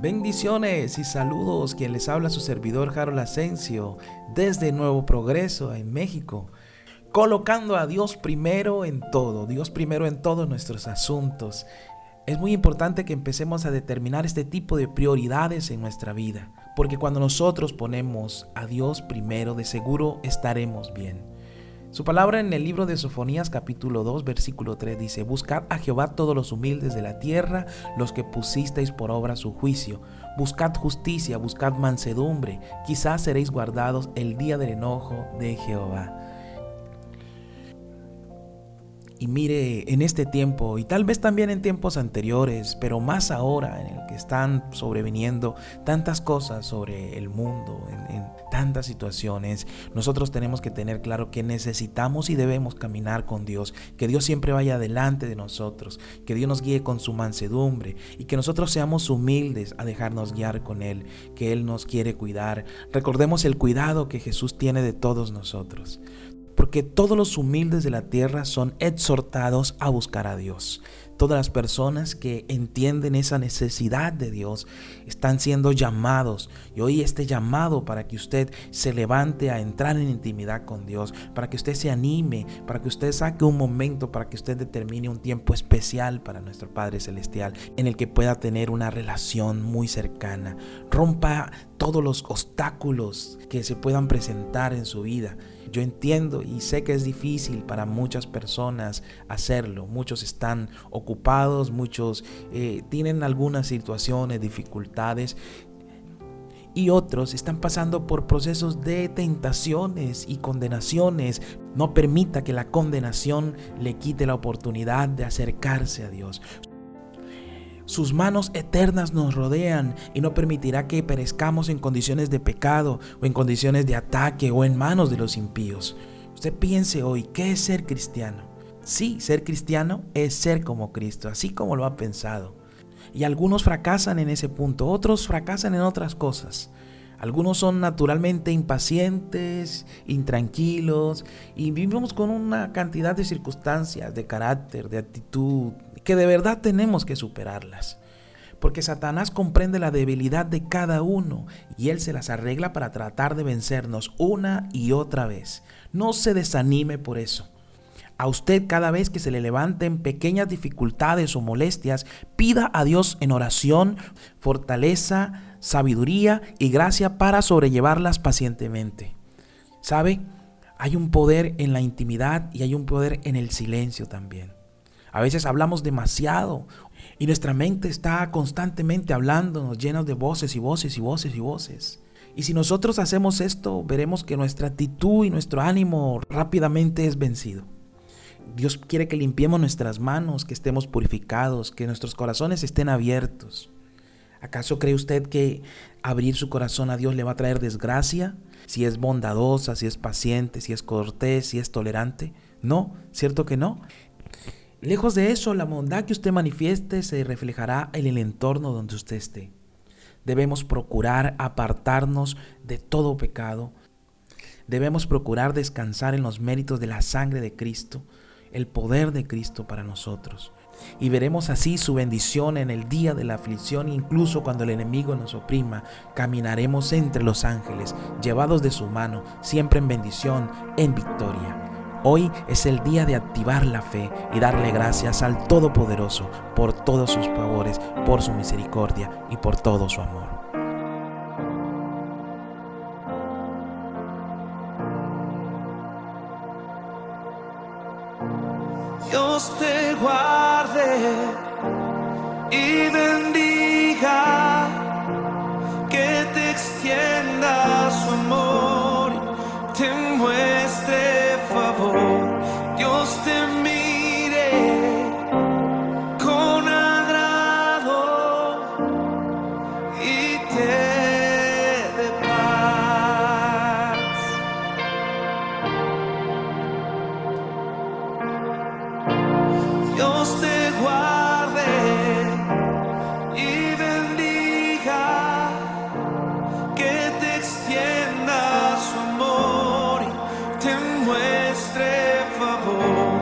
Bendiciones y saludos, quien les habla su servidor Harold Asensio desde Nuevo Progreso en México, colocando a Dios primero en todo, Dios primero en todos nuestros asuntos. Es muy importante que empecemos a determinar este tipo de prioridades en nuestra vida, porque cuando nosotros ponemos a Dios primero, de seguro estaremos bien. Su palabra en el libro de Sofonías capítulo 2 versículo 3 dice, Buscad a Jehová todos los humildes de la tierra, los que pusisteis por obra su juicio. Buscad justicia, buscad mansedumbre, quizás seréis guardados el día del enojo de Jehová. Y mire, en este tiempo, y tal vez también en tiempos anteriores, pero más ahora en el que están sobreviniendo tantas cosas sobre el mundo, en, tantas situaciones, nosotros tenemos que tener claro que necesitamos y debemos caminar con Dios, que Dios siempre vaya delante de nosotros, que Dios nos guíe con su mansedumbre y que nosotros seamos humildes a dejarnos guiar con Él, que Él nos quiere cuidar. Recordemos el cuidado que Jesús tiene de todos nosotros porque todos los humildes de la tierra son exhortados a buscar a Dios. Todas las personas que entienden esa necesidad de Dios están siendo llamados. Y hoy este llamado para que usted se levante a entrar en intimidad con Dios, para que usted se anime, para que usted saque un momento, para que usted determine un tiempo especial para nuestro Padre Celestial, en el que pueda tener una relación muy cercana. Rompa todos los obstáculos que se puedan presentar en su vida yo entiendo y sé que es difícil para muchas personas hacerlo. Muchos están ocupados, muchos eh, tienen algunas situaciones, dificultades y otros están pasando por procesos de tentaciones y condenaciones. No permita que la condenación le quite la oportunidad de acercarse a Dios. Sus manos eternas nos rodean y no permitirá que perezcamos en condiciones de pecado o en condiciones de ataque o en manos de los impíos. Usted piense hoy, ¿qué es ser cristiano? Sí, ser cristiano es ser como Cristo, así como lo ha pensado. Y algunos fracasan en ese punto, otros fracasan en otras cosas. Algunos son naturalmente impacientes, intranquilos y vivimos con una cantidad de circunstancias, de carácter, de actitud, que de verdad tenemos que superarlas. Porque Satanás comprende la debilidad de cada uno y él se las arregla para tratar de vencernos una y otra vez. No se desanime por eso. A usted cada vez que se le levanten pequeñas dificultades o molestias, pida a Dios en oración fortaleza, sabiduría y gracia para sobrellevarlas pacientemente. ¿Sabe? Hay un poder en la intimidad y hay un poder en el silencio también. A veces hablamos demasiado y nuestra mente está constantemente hablando, llenos de voces y voces y voces y voces. Y si nosotros hacemos esto, veremos que nuestra actitud y nuestro ánimo rápidamente es vencido. Dios quiere que limpiemos nuestras manos, que estemos purificados, que nuestros corazones estén abiertos. ¿Acaso cree usted que abrir su corazón a Dios le va a traer desgracia? Si es bondadosa, si es paciente, si es cortés, si es tolerante. No, cierto que no. Lejos de eso, la bondad que usted manifieste se reflejará en el entorno donde usted esté. Debemos procurar apartarnos de todo pecado. Debemos procurar descansar en los méritos de la sangre de Cristo, el poder de Cristo para nosotros. Y veremos así su bendición en el día de la aflicción, incluso cuando el enemigo nos oprima. Caminaremos entre los ángeles, llevados de su mano, siempre en bendición, en victoria. Hoy es el día de activar la fe y darle gracias al Todopoderoso por todos sus favores, por su misericordia y por todo su amor. Dios te guarde y bendiga, que te extienda su amor, te muestre Dios te mire con agrado y te dé paz. Dios te te muestre favor,